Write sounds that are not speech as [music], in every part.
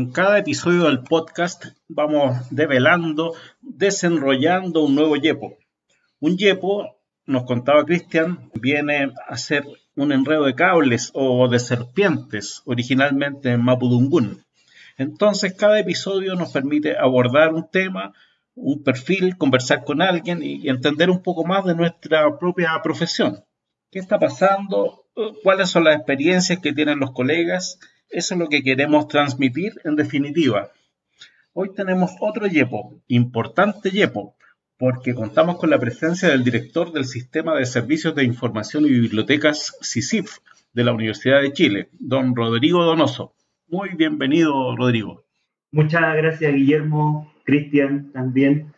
En cada episodio del podcast vamos develando, desenrollando un nuevo yepo. Un yepo, nos contaba Cristian, viene a ser un enredo de cables o de serpientes, originalmente en Mapudungún. Entonces, cada episodio nos permite abordar un tema, un perfil, conversar con alguien y entender un poco más de nuestra propia profesión. ¿Qué está pasando? ¿Cuáles son las experiencias que tienen los colegas? Eso es lo que queremos transmitir en definitiva. Hoy tenemos otro YEPO, importante YEPO, porque contamos con la presencia del director del Sistema de Servicios de Información y Bibliotecas CICIF de la Universidad de Chile, don Rodrigo Donoso. Muy bienvenido, Rodrigo. Muchas gracias, Guillermo, Cristian también,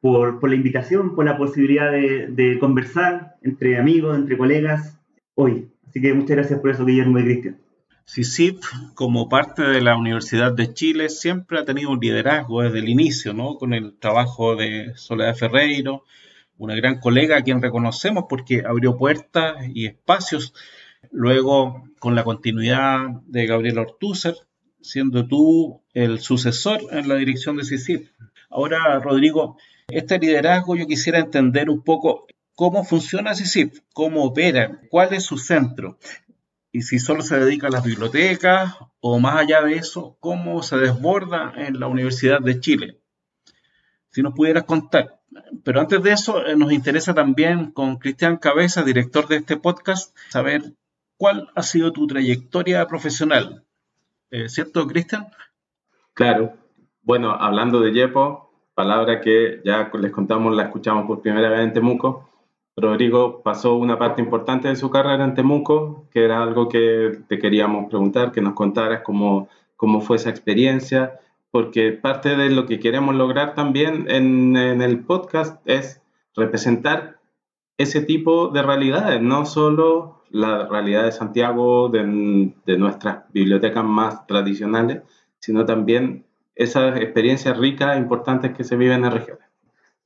por, la invitación, por la posibilidad de, de conversar entre amigos, entre colegas hoy. Así que muchas gracias por eso, Guillermo y Cristian. CICIP, como parte de la Universidad de Chile, siempre ha tenido un liderazgo desde el inicio, ¿no? Con el trabajo de Soledad Ferreiro, una gran colega a quien reconocemos porque abrió puertas y espacios. Luego, con la continuidad de Gabriel Ortúzar, siendo tú el sucesor en la dirección de CICIP. Ahora, Rodrigo, este liderazgo yo quisiera entender un poco cómo funciona CICIP, cómo opera, cuál es su centro y si solo se dedica a las bibliotecas o más allá de eso, cómo se desborda en la Universidad de Chile. Si nos pudieras contar. Pero antes de eso, eh, nos interesa también con Cristian Cabeza, director de este podcast, saber cuál ha sido tu trayectoria profesional. Eh, ¿Cierto, Cristian? Claro. Bueno, hablando de Yepo, palabra que ya les contamos, la escuchamos por primera vez en Temuco. Rodrigo pasó una parte importante de su carrera en Temuco, que era algo que te queríamos preguntar, que nos contaras cómo, cómo fue esa experiencia, porque parte de lo que queremos lograr también en, el podcast es representar ese tipo de realidades, no solo la realidad de Santiago, de, nuestras bibliotecas más tradicionales, sino también esas experiencias ricas e importantes que se viven en regiones.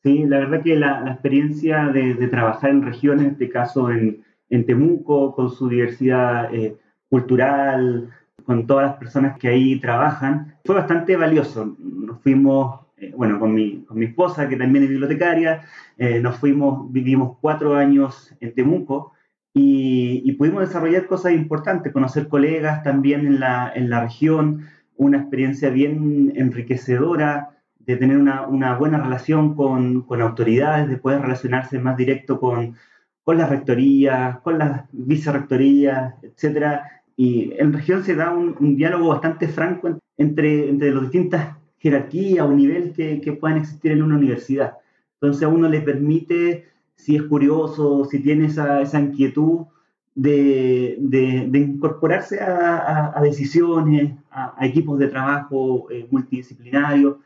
Sí, la verdad que la, experiencia de, trabajar en regiones, en este caso en, Temuco, con su diversidad eh, cultural, con todas las personas que ahí trabajan, fue bastante valioso. Nos fuimos, eh, bueno, con mi, con mi, esposa, que también es bibliotecaria, eh, nos fuimos, vivimos cuatro años en Temuco y, y, pudimos desarrollar cosas importantes, conocer colegas también en la, en la región, una experiencia bien enriquecedora de tener una, una buena relación con, con, autoridades, de poder relacionarse más directo con, con las rectorías, con las vicerrectorías, etc. Y en región se da un, un diálogo bastante franco entre, entre las distintas jerarquías o niveles que, que puedan existir en una universidad. Entonces a uno le permite, si es curioso, si tiene esa, esa inquietud, de, de, incorporarse a, a, decisiones, a, equipos de trabajo eh, multidisciplinarios,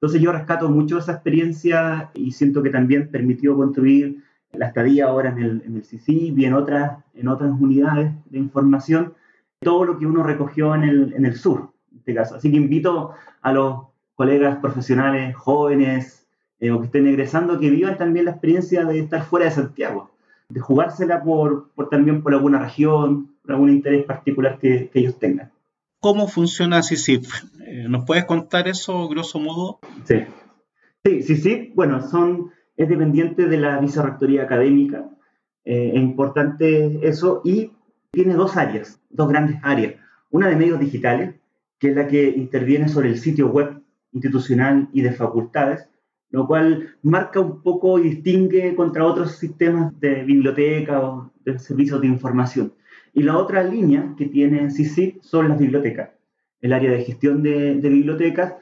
entonces yo rescato mucho esa experiencia y siento que también permitió construir la estadía ahora en el, en el y en otras, en otras unidades de información, todo lo que uno recogió en el, en el sur, en este caso. Así que invito a los colegas profesionales jóvenes eh, o que estén egresando que vivan también la experiencia de estar fuera de Santiago, de jugársela por, también por alguna región, por algún interés particular que ellos tengan. ¿Cómo funciona CICIP? Eh, ¿Nos puedes contar eso, grosso modo? Sí. Sí, CICIP, bueno, son, es dependiente de la vicerrectoría académica. Eh, es importante eso. Y tiene dos áreas, dos grandes áreas. Una de medios digitales, que es la que interviene sobre el sitio web institucional y de facultades, lo cual marca un poco y distingue contra otros sistemas de biblioteca o de servicios de información. Y la otra línea que tiene CICIP son las bibliotecas, el área de gestión de, bibliotecas,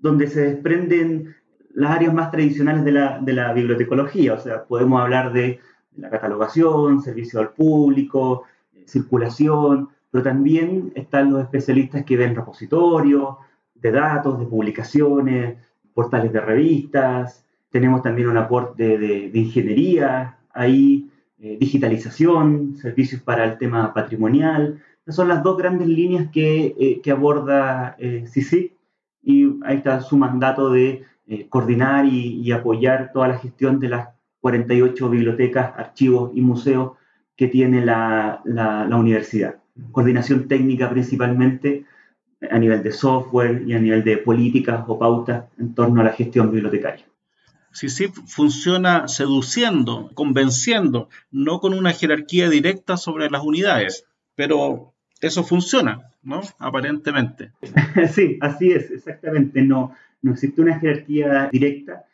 donde se desprenden las áreas más tradicionales de la, bibliotecología, o sea, podemos hablar de, la catalogación, servicio al público, circulación, pero también están los especialistas que ven repositorios de datos, de publicaciones, portales de revistas, tenemos también un aporte de, de ingeniería ahí, eh, digitalización, servicios para el tema patrimonial. Esas son las dos grandes líneas que, eh, aborda eh, CICIP y ahí está su mandato de eh, coordinar y, apoyar toda la gestión de las 48 bibliotecas, archivos y museos que tiene la, universidad. Coordinación técnica principalmente a nivel de software y a nivel de políticas o pautas en torno a la gestión bibliotecaria. Sí funciona seduciendo, convenciendo, no con una jerarquía directa sobre las unidades, pero eso funciona, ¿no? Aparentemente. [laughs] Sí, así es, exactamente. No, no existe una jerarquía directa,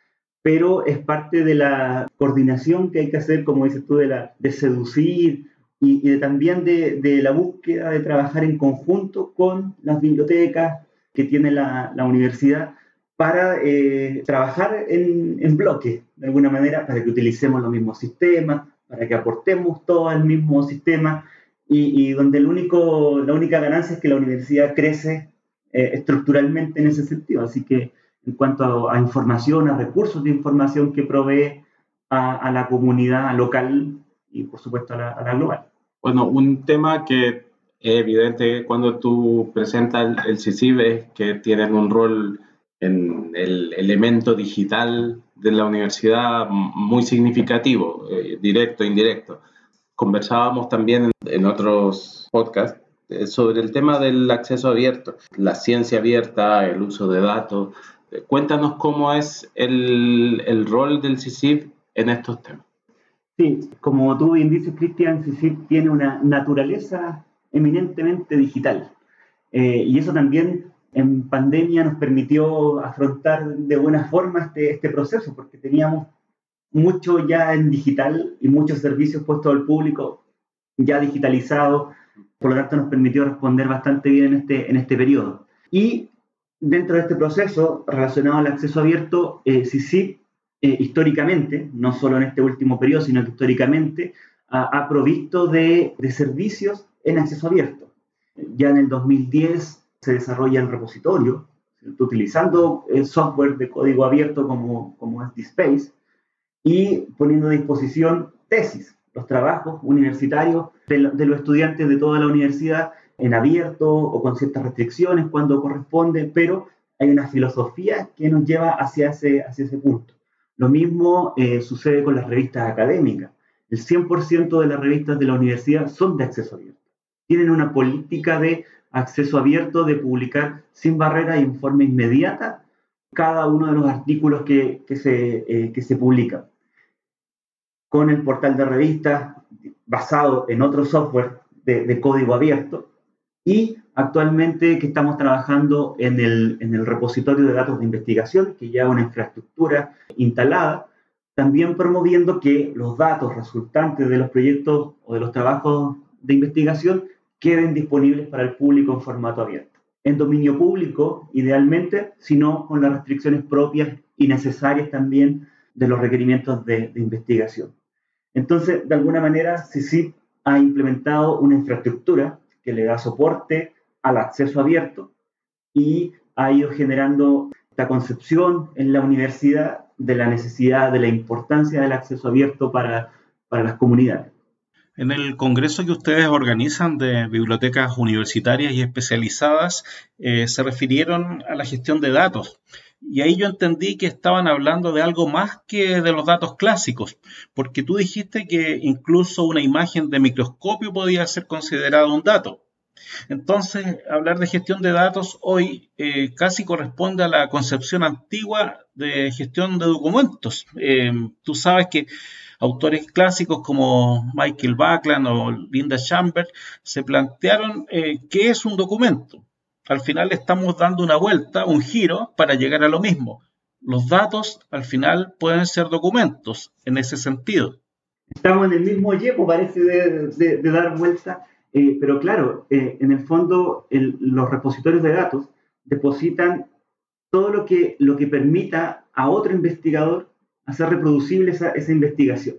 pero es parte de la coordinación que hay que hacer, como dices tú, de, seducir y, también de, la búsqueda de trabajar en conjunto con las bibliotecas que tiene la universidad para eh, trabajar en, en bloque, de alguna manera, para que utilicemos los mismos sistemas, para que aportemos todo al mismo sistema y, y donde el único, la única ganancia es que la universidad crece eh, estructuralmente en ese sentido. Así que en cuanto a, información, a recursos de información que provee a, a la comunidad local y por supuesto a la, a la, global. Bueno, un tema que es evidente cuando tú presentas el CICIB es que tienen un rol en el elemento digital de la universidad muy significativo, eh, directo indirecto. Conversábamos también en otros podcasts eh, sobre el tema del acceso abierto, la ciencia abierta, el uso de datos. Eh, cuéntanos cómo es el, el rol del CICIP en estos temas. Sí, como tú bien dices, Cristian, CICIP tiene una naturaleza eminentemente digital. Eh, y eso también en pandemia nos permitió afrontar de buena forma este, este proceso, porque teníamos mucho ya en digital y muchos servicios puestos al público ya digitalizados, por lo tanto nos permitió responder bastante bien en este, en este periodo. Y dentro de este proceso relacionado al acceso abierto, eh, CICIP eh, históricamente, no solo en este último periodo, sino que históricamente, ha, ha provisto de, de, servicios en acceso abierto. Ya en el 2010 se desarrolla el repositorio, utilizando el software de código abierto como, como es DSpace y poniendo a disposición tesis, los trabajos universitarios de, de los estudiantes de toda la universidad en abierto o con ciertas restricciones cuando corresponde, pero hay una filosofía que nos lleva hacia ese, hacia ese punto. Lo mismo eh, sucede con las revistas académicas. El 100% de las revistas de la universidad son de acceso abierto. Tienen una política de acceso abierto, de publicar sin barrera e informe inmediata cada uno de los artículos que, que se, eh, que se publican. Con el portal de revistas basado en otro software de, de código abierto y actualmente que estamos trabajando en el, en el repositorio de datos de investigación, que ya es una infraestructura instalada, también promoviendo que los datos resultantes de los proyectos o de los trabajos de investigación queden disponibles para el público en formato abierto. En dominio público, idealmente, sino con las restricciones propias y necesarias también de los requerimientos de, investigación. Entonces, de alguna manera, CICIP ha implementado una infraestructura que le da soporte al acceso abierto y ha ido generando esta concepción en la universidad de la necesidad, de la importancia del acceso abierto para, para las comunidades. En el congreso que ustedes organizan de bibliotecas universitarias y especializadas, eh, se refirieron a la gestión de datos. Y ahí yo entendí que estaban hablando de algo más que de los datos clásicos, porque tú dijiste que incluso una imagen de microscopio podía ser considerada un dato. Entonces, hablar de gestión de datos hoy eh, casi corresponde a la concepción antigua de gestión de documentos. Eh, tú sabes que autores clásicos como Michael Buckland o Linda Chambers se plantearon eh, qué es un documento. Al final estamos dando una vuelta, un giro, para llegar a lo mismo. Los datos al final pueden ser documentos en ese sentido. Estamos en el mismo yepo, parece, de dar vuelta, eh, pero claro, eh, en el fondo el, los repositorios de datos depositan todo lo que, lo que permita a otro investigador hacer reproducible esa, esa investigación.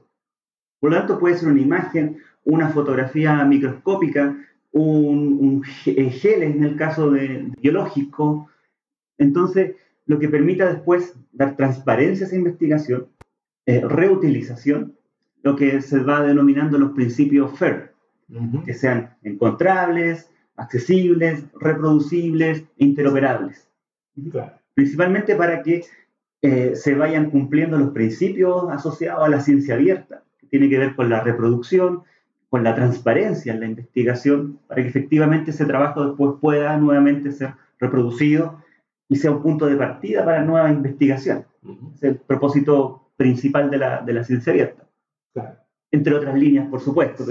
Por lo tanto, puede ser una imagen, una fotografía microscópica, un, un eh, gel en el caso de biológico. Entonces, lo que permita después dar transparencia a esa investigación, eh, reutilización, lo que se va denominando los principios FAIR, uh -huh. que sean encontrables, accesibles, reproducibles e interoperables. Claro. Principalmente para que eh, se vayan cumpliendo los principios asociados a la ciencia abierta, que tiene que ver con la reproducción, con la transparencia en la investigación para que efectivamente ese trabajo después pueda nuevamente ser reproducido y sea un punto de partida para nuevas investigaciones. Es el propósito principal de la, de la ciencia abierta. Entre otras líneas, por supuesto.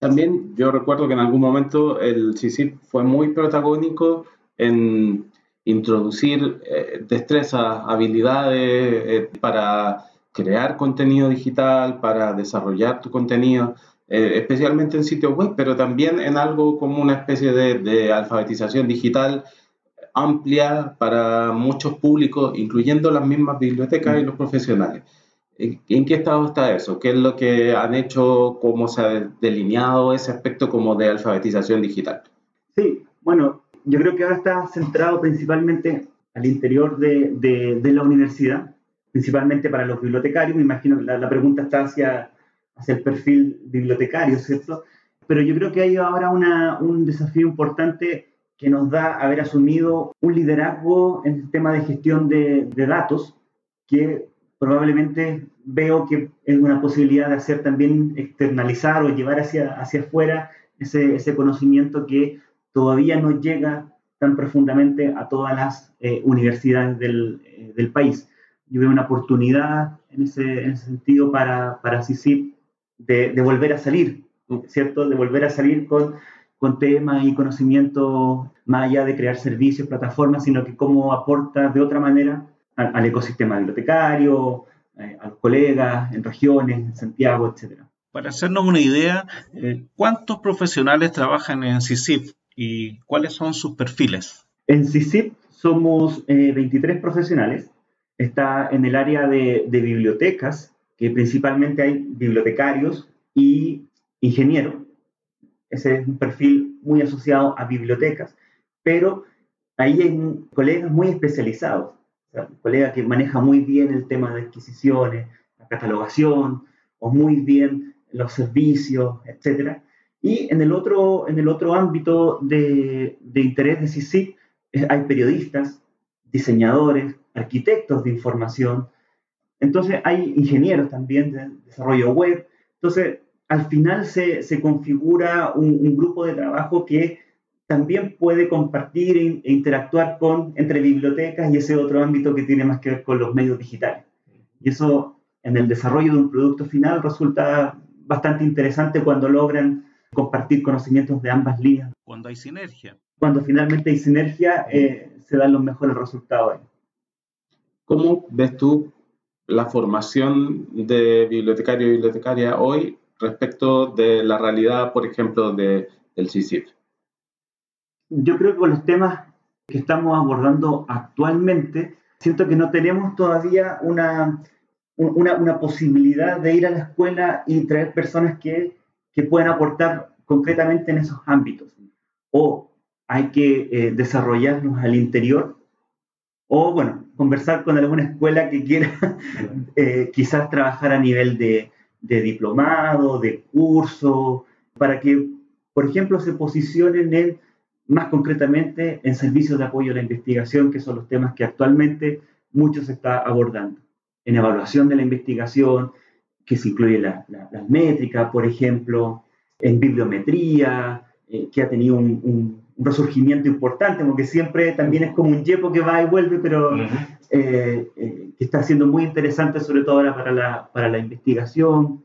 También yo recuerdo que en algún momento el CICIP fue muy protagónico en introducir eh, destrezas, habilidades eh, para crear contenido digital, para desarrollar tu contenido, eh, especialmente en sitios web, pero también en algo como una especie de, de alfabetización digital amplia para muchos públicos, incluyendo las mismas bibliotecas y los profesionales. ¿En qué estado está eso? ¿Qué es lo que han hecho? ¿Cómo se ha delineado ese aspecto como de alfabetización digital? Sí, bueno, yo creo que ahora está centrado principalmente al interior de, de, la universidad, principalmente para los bibliotecarios. Me imagino que la, pregunta está hacia, hacia el perfil bibliotecario, ¿cierto? Pero yo creo que hay ahora una, un desafío importante que nos da haber asumido un liderazgo en el tema de gestión de, de datos que probablemente veo que es una posibilidad de hacer también externalizar o llevar hacia, hacia afuera ese, ese conocimiento que todavía no llega tan profundamente a todas las eh, universidades del, eh, del, país. Yo veo una oportunidad en ese, en ese sentido para, para CICIP de, volver a salir, ¿cierto? De volver a salir con, con temas y conocimiento más allá de crear servicios, plataformas, sino que cómo aporta de otra manera al, ecosistema bibliotecario, eh, a los colegas en regiones, en Santiago, etc. Para hacernos una idea, eh, ¿cuántos profesionales trabajan en CICIP y cuáles son sus perfiles? En CICIP somos 23 eh, profesionales. Está en el área de, de bibliotecas, que principalmente hay bibliotecarios y ingenieros. Ese es un perfil muy asociado a bibliotecas, pero ahí hay colegas muy especializados un colega que maneja muy bien el tema de adquisiciones, la catalogación, o muy bien los servicios, etc. Y en el otro, en el otro ámbito de, de interés de CICIP hay periodistas, diseñadores, arquitectos de información, entonces hay ingenieros también de desarrollo web. Entonces, al final se, se configura un, un, grupo de trabajo que también puede compartir e, e interactuar con, entre bibliotecas y ese otro ámbito que tiene más que ver con los medios digitales. Y eso en el desarrollo de un producto final resulta bastante interesante cuando logran compartir conocimientos de ambas líneas. Cuando hay sinergia. Cuando finalmente hay sinergia, eh, se dan los mejores resultados. ¿Cómo ves tú la formación de bibliotecario y bibliotecaria hoy respecto de la realidad, por ejemplo, de, del CICIF? yo creo que con los temas que estamos abordando actualmente, siento que no tenemos todavía una, una, una posibilidad de ir a la escuela y traer personas que, que puedan aportar concretamente en esos ámbitos. O hay que eh, desarrollarnos al interior, o bueno, conversar con alguna escuela que quiera [laughs] eh, quizás trabajar a nivel de, diplomado, de curso, para que, por ejemplo, se posicionen en más concretamente en servicios de apoyo a la investigación, que son los temas que actualmente muchos se está abordando. En evaluación de la investigación, que se incluye la, las métricas, por ejemplo, en bibliometría, eh, que ha tenido un, resurgimiento importante, porque siempre también es como un yepo que va y vuelve, pero eh, eh, que está siendo muy interesante, sobre todo ahora para la, para la investigación.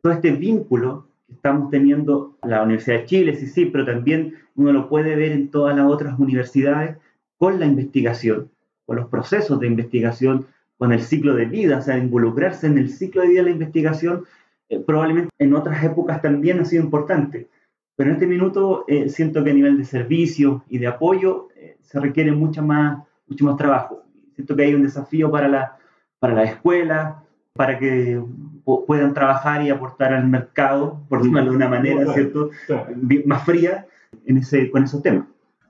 Todo este vínculo que estamos teniendo la Universidad de Chile, sí, sí, pero también uno lo puede ver en todas las otras universidades con la investigación, con los procesos de investigación, con el ciclo de vida, o sea, involucrarse en el ciclo de vida de la investigación, eh, probablemente en otras épocas también ha sido importante. Pero en este minuto eh, siento que a nivel de servicio y de apoyo eh, se requiere mucho más, mucho más trabajo. Siento que hay un desafío para la, para la escuela, para que puedan trabajar y aportar al mercado, por decirlo de una manera, ¿cierto? Más fría en ese, con esos temas.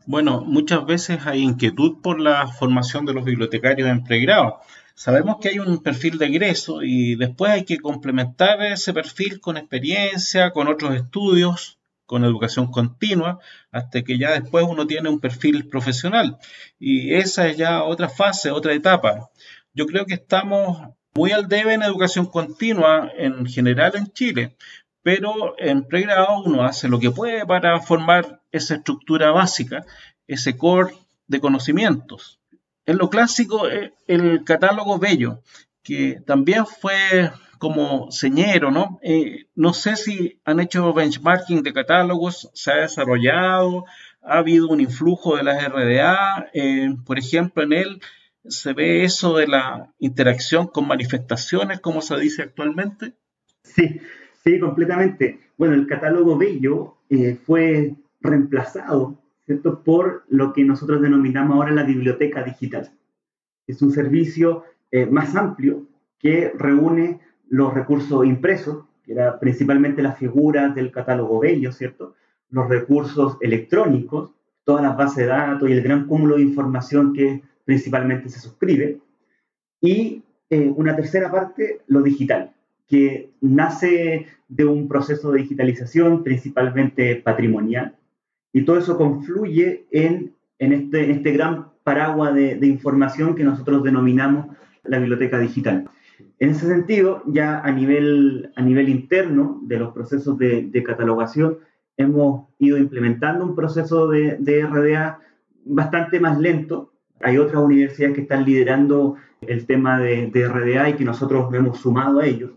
Bueno, muchas veces hay inquietud por la formación de los bibliotecarios en pregrado. Sabemos que hay un perfil de egreso y después hay que complementar ese perfil con experiencia, con otros estudios, con educación continua, hasta que ya después uno tiene un perfil profesional. Y esa es ya otra fase, otra etapa. Yo creo que estamos muy al debe en educación continua en general en Chile, pero en pregrado uno hace lo que puede para formar esa estructura básica, ese core de conocimientos. En lo clásico, eh, el catálogo Bello, que también fue como señero, ¿no? Eh, no sé si han hecho benchmarking de catálogos, se ha desarrollado, ha habido un influjo de las RDA, eh, por ejemplo, en él se ve eso de la interacción con manifestaciones, como se dice actualmente. Sí, Sí, completamente. Bueno, el catálogo Bello fue reemplazado ¿cierto? por lo que nosotros denominamos ahora la biblioteca digital. Es un servicio eh, más amplio que reúne los recursos impresos, que era principalmente la figura del catálogo Bello, ¿cierto? Los recursos electrónicos, todas las bases de datos y el gran cúmulo de información que principalmente se suscribe. Y eh, una tercera parte, lo digital, que nace de un proceso de digitalización principalmente patrimonial, y todo eso confluye en, en, este, este gran paraguas de, información que nosotros denominamos la biblioteca digital. En ese sentido, ya a nivel, a nivel interno de los procesos de, catalogación, hemos ido implementando un proceso de, RDA bastante más lento. Hay otras universidades que están liderando el tema de, RDA y que nosotros hemos sumado a ellos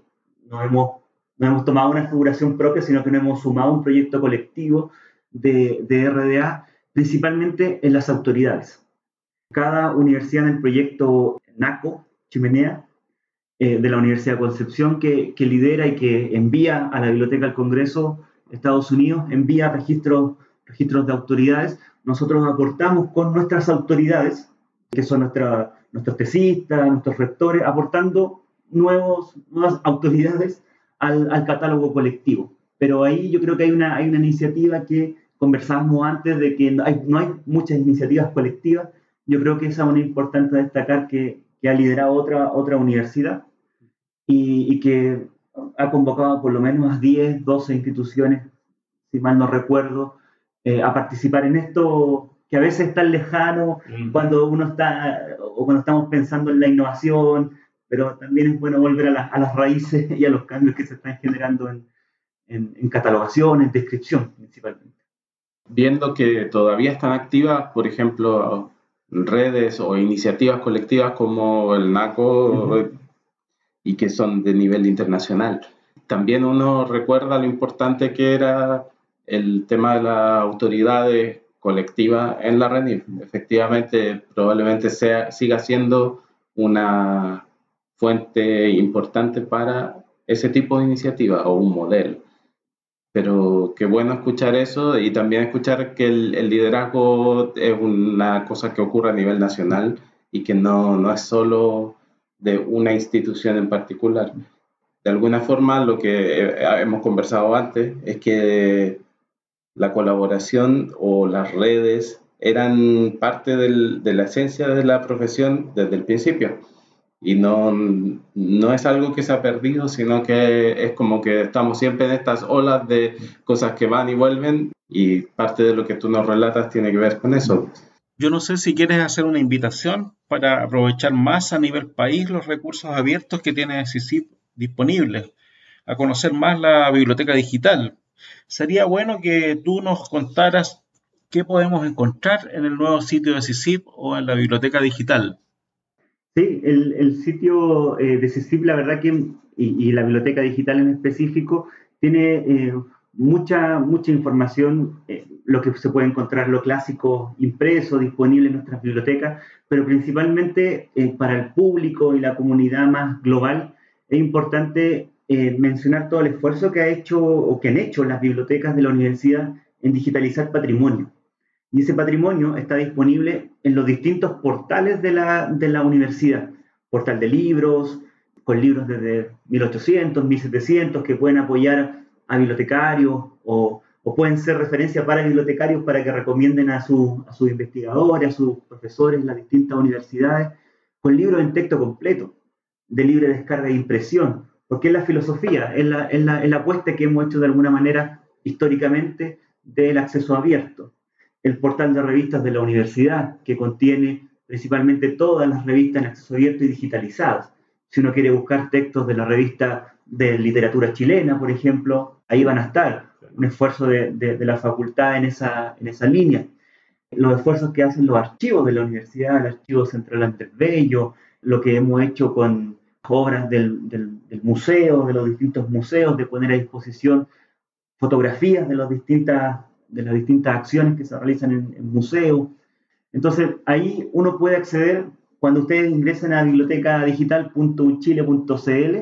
no hemos, no hemos tomado una figuración propia, sino que no hemos sumado un proyecto colectivo de, RDA, principalmente en las autoridades. Cada universidad en el proyecto NACO, Chimenea, eh, de la Universidad de Concepción, que, que, lidera y que envía a la Biblioteca del Congreso de Estados Unidos, envía registros, registros de autoridades. Nosotros aportamos con nuestras autoridades, que son nuestra, nuestros tesistas, nuestros rectores, aportando nuevos, nuevas autoridades al, al, catálogo colectivo. Pero ahí yo creo que hay una, hay una iniciativa que conversábamos antes de que no hay, no hay muchas iniciativas colectivas. Yo creo que esa es una importante destacar que, que ha liderado otra, otra universidad y, y, que ha convocado por lo menos a 10, 12 instituciones, si mal no recuerdo, eh, a participar en esto que a veces es tan lejano mm. cuando uno está o cuando estamos pensando en la innovación, pero también es bueno volver a, a, las raíces y a los cambios que se están generando en, en, en catalogación, en descripción principalmente. Viendo que todavía están activas, por ejemplo, redes o iniciativas colectivas como el NACO uh -huh. y que son de nivel internacional. También uno recuerda lo importante que era el tema de las autoridades colectivas en la red. Efectivamente, probablemente sea, siga siendo una fuente importante para ese tipo de iniciativa o un modelo. Pero qué bueno escuchar eso y también escuchar que el, liderazgo es una cosa que ocurre a nivel nacional y que no, no es solo de una institución en particular. De alguna forma, lo que hemos conversado antes es que la colaboración o las redes eran parte del, de la esencia de la profesión desde el principio y no, no es algo que se ha perdido, sino que es como que estamos siempre en estas olas de cosas que van y vuelven y parte de lo que tú nos relatas tiene que ver con eso. Yo no sé si quieres hacer una invitación para aprovechar más a nivel país los recursos abiertos que tiene CICIP disponibles, a conocer más la biblioteca digital. Sería bueno que tú nos contaras qué podemos encontrar en el nuevo sitio de CICIP o en la biblioteca digital. Sí, el, sitio eh, de CICIP, la verdad que, y, la biblioteca digital en específico, tiene eh, mucha, mucha información, eh, lo que se puede encontrar, lo clásico impreso, disponible en nuestras bibliotecas, pero principalmente para el público y la comunidad más global, es importante mencionar todo el esfuerzo que ha hecho o que han hecho las bibliotecas de la universidad en digitalizar patrimonio. Y ese patrimonio está disponible en los distintos portales de la, de la universidad. Portal de libros, con libros desde 1800, 1700, que pueden apoyar a bibliotecarios o, pueden ser referencia para bibliotecarios para que recomienden a, su, a sus investigadores, a sus profesores en las distintas universidades, con libros en texto completo, de libre descarga e impresión, porque es la filosofía, es la, es la, es la apuesta que hemos hecho de alguna manera históricamente del acceso abierto el portal de revistas de la universidad, que contiene principalmente todas las revistas en acceso abierto y digitalizadas. Si uno quiere buscar textos de la revista de literatura chilena, por ejemplo, ahí van a estar. Un esfuerzo de, de, la facultad en esa, en esa línea. Los esfuerzos que hacen los archivos de la universidad, el Archivo Central Andrés Bello, lo que hemos hecho con obras del, del, museo, de los distintos museos, de poner a disposición fotografías de, las distintas, de las distintas acciones que se realizan en, en museos. Entonces, ahí uno puede acceder, cuando ustedes ingresen a bibliotecadigital.uchile.cl,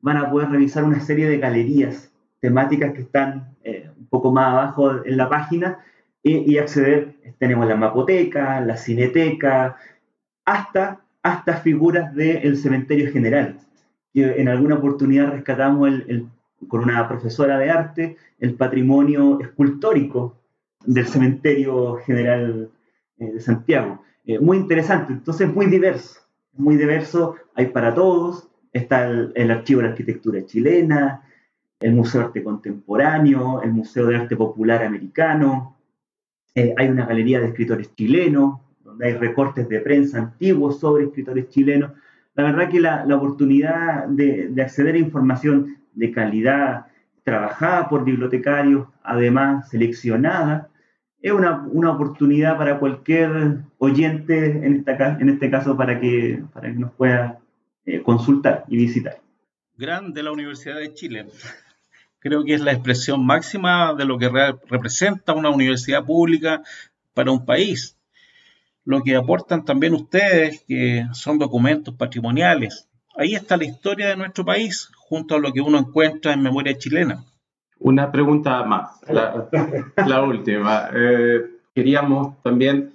van a poder revisar una serie de galerías temáticas que están eh, un poco más abajo en la página y, acceder, tenemos la mapoteca, la cineteca, hasta, hasta figuras del cementerio general. En alguna oportunidad rescatamos el, con una profesora de arte el patrimonio escultórico del cementerio general eh, de Santiago. Eh, muy interesante, entonces muy diverso, muy diverso, hay para todos, está el, Archivo de la Arquitectura Chilena, el Museo de Arte Contemporáneo, el Museo de Arte Popular Americano, eh, hay una galería de escritores chilenos, donde hay recortes de prensa antiguos sobre escritores chilenos. La verdad que la, oportunidad de, de, acceder a información de calidad, trabajada por bibliotecarios, además seleccionada, es una, una, oportunidad para cualquier oyente, en, esta, en este caso, para que, para que nos pueda eh, consultar y visitar. Grande la Universidad de Chile. Creo que es la expresión máxima de lo que representa una universidad pública para un país. Lo que aportan también ustedes, que son documentos patrimoniales. Ahí está la historia de nuestro país, junto a lo que uno encuentra en memoria chilena. Una pregunta más, la, última. Eh, queríamos también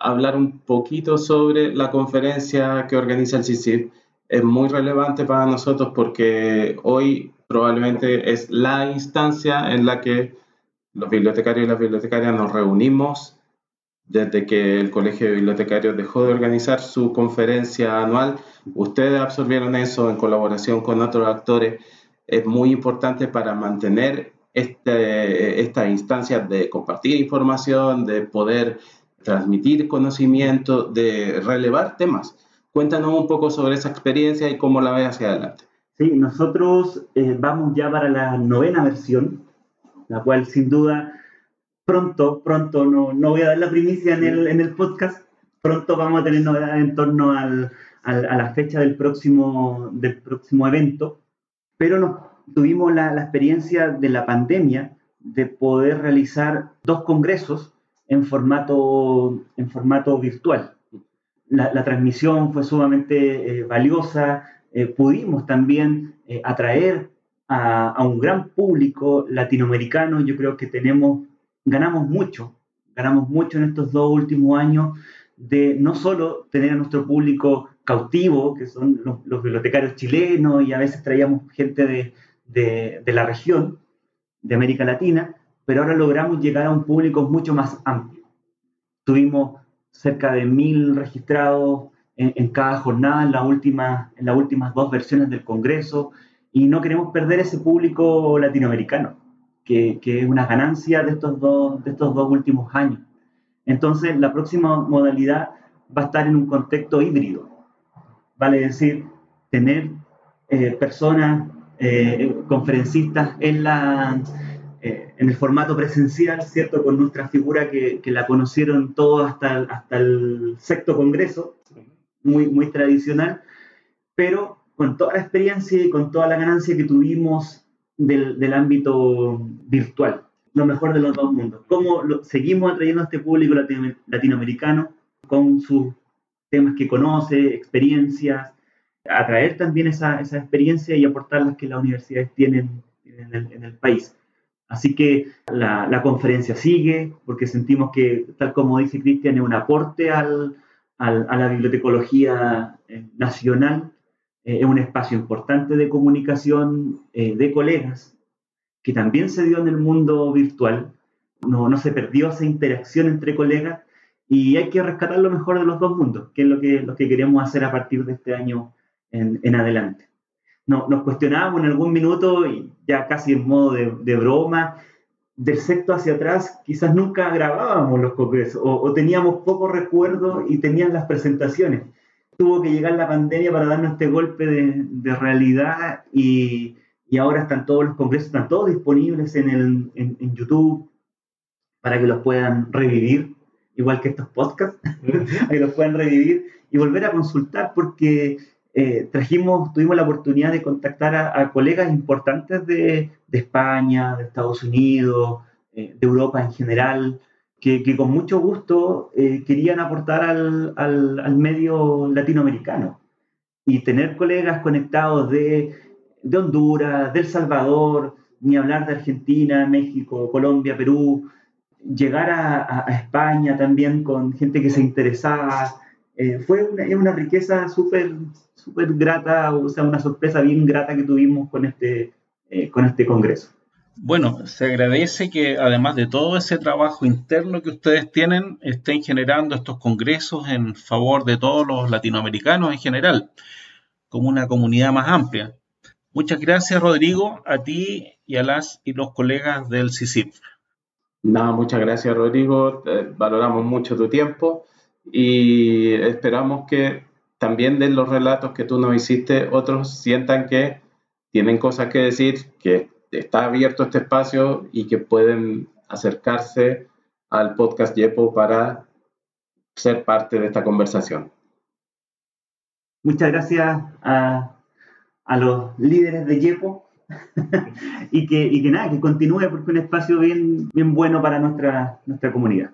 hablar un poquito sobre la conferencia que organiza el CICIP. Es muy relevante para nosotros porque hoy probablemente es la instancia en la que los bibliotecarios y las bibliotecarias nos reunimos desde que el Colegio de Bibliotecarios dejó de organizar su conferencia anual. Ustedes absorbieron eso en colaboración con otros actores es muy importante para mantener este, esta instancia de compartir información, de poder transmitir conocimiento, de relevar temas. Cuéntanos un poco sobre esa experiencia y cómo la ves hacia adelante. Sí, nosotros eh, vamos ya para la novena versión, la cual sin duda pronto, pronto, no, no voy a dar la primicia en el, en el podcast, pronto vamos a tener novedades en torno al, a la fecha del próximo, del próximo evento pero nos, tuvimos la, experiencia de la pandemia de poder realizar dos congresos en formato, en formato virtual. La, transmisión fue sumamente eh, valiosa, eh, pudimos también eh, atraer a, a, un gran público latinoamericano, yo creo que tenemos, ganamos mucho, ganamos mucho en estos dos últimos años de no solo tener a nuestro público cautivo, que son los, bibliotecarios chilenos, y a veces traíamos gente de, de, la región, de América Latina, pero ahora logramos llegar a un público mucho más amplio. Tuvimos cerca de mil registrados en, cada jornada en, la última, en las últimas dos versiones del Congreso, y no queremos perder ese público latinoamericano, que, es una ganancia de estos, dos, de estos dos últimos años. Entonces, la próxima modalidad va a estar en un contexto híbrido, vale decir, tener eh, personas, eh, conferencistas en, la, eh, en el formato presencial, ¿cierto? Con nuestra figura que, que la conocieron todos hasta, hasta el sexto congreso, muy, muy tradicional, pero con toda la experiencia y con toda la ganancia que tuvimos del, del ámbito virtual, lo mejor de los dos mundos. ¿Cómo seguimos atrayendo a este público latinoamericano con sus temas que conoce, experiencias, atraer también esa, esa experiencia y aportar las que las universidades tienen en el, en el país. Así que la, la, conferencia sigue porque sentimos que, tal como dice Cristian, es un aporte al, al, a la bibliotecología eh, nacional, es un espacio importante de comunicación eh, de colegas que también se dio en el mundo virtual. No, no se perdió esa interacción entre colegas y hay que rescatar lo mejor de los dos mundos, que es lo que, lo que queremos hacer a partir de este año en, en adelante. No, nos cuestionábamos en algún minuto, y ya casi en modo de, de broma, del sexto hacia atrás, quizás nunca grabábamos los congresos o, o teníamos poco recuerdo y tenían las presentaciones. Tuvo que llegar la pandemia para darnos este golpe de, realidad y, ahora están todos los congresos, están todos disponibles en, el, en, YouTube para que los puedan revivir, igual que estos podcasts, [laughs] que los puedan revivir y volver a consultar porque eh, trajimos, tuvimos la oportunidad de contactar a, colegas importantes de, de, España, de Estados Unidos, eh, de Europa en general, que, con mucho gusto eh, querían aportar al, al, medio latinoamericano y tener colegas conectados de de Honduras, de El Salvador, ni hablar de Argentina, México, Colombia, Perú, llegar a, España también con gente que se interesaba. Eh, fue una, una riqueza súper súper grata, o sea, una sorpresa bien grata que tuvimos con este, eh, con este congreso. Bueno, se agradece que además de todo ese trabajo interno que ustedes tienen, estén generando estos congresos en favor de todos los latinoamericanos en general, como una comunidad más amplia. Muchas gracias, Rodrigo, a ti y a las y los colegas del CICIP. Nada, muchas gracias, Rodrigo. Eh, valoramos mucho tu tiempo y esperamos que también de los relatos que tú nos hiciste, otros sientan que tienen cosas que decir, que está abierto este espacio y que pueden acercarse al podcast Yepo para ser parte de esta conversación. Muchas gracias a los líderes de Yepo [laughs] y, que, y que nada, que continúe porque es un espacio bien, bien bueno para nuestra, nuestra comunidad.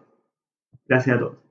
Gracias a todos.